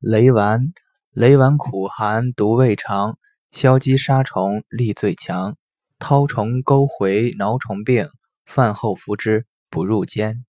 雷丸，雷丸苦寒，毒胃肠，消积杀虫，力最强。绦虫钩回挠虫病，饭后服之，不入煎。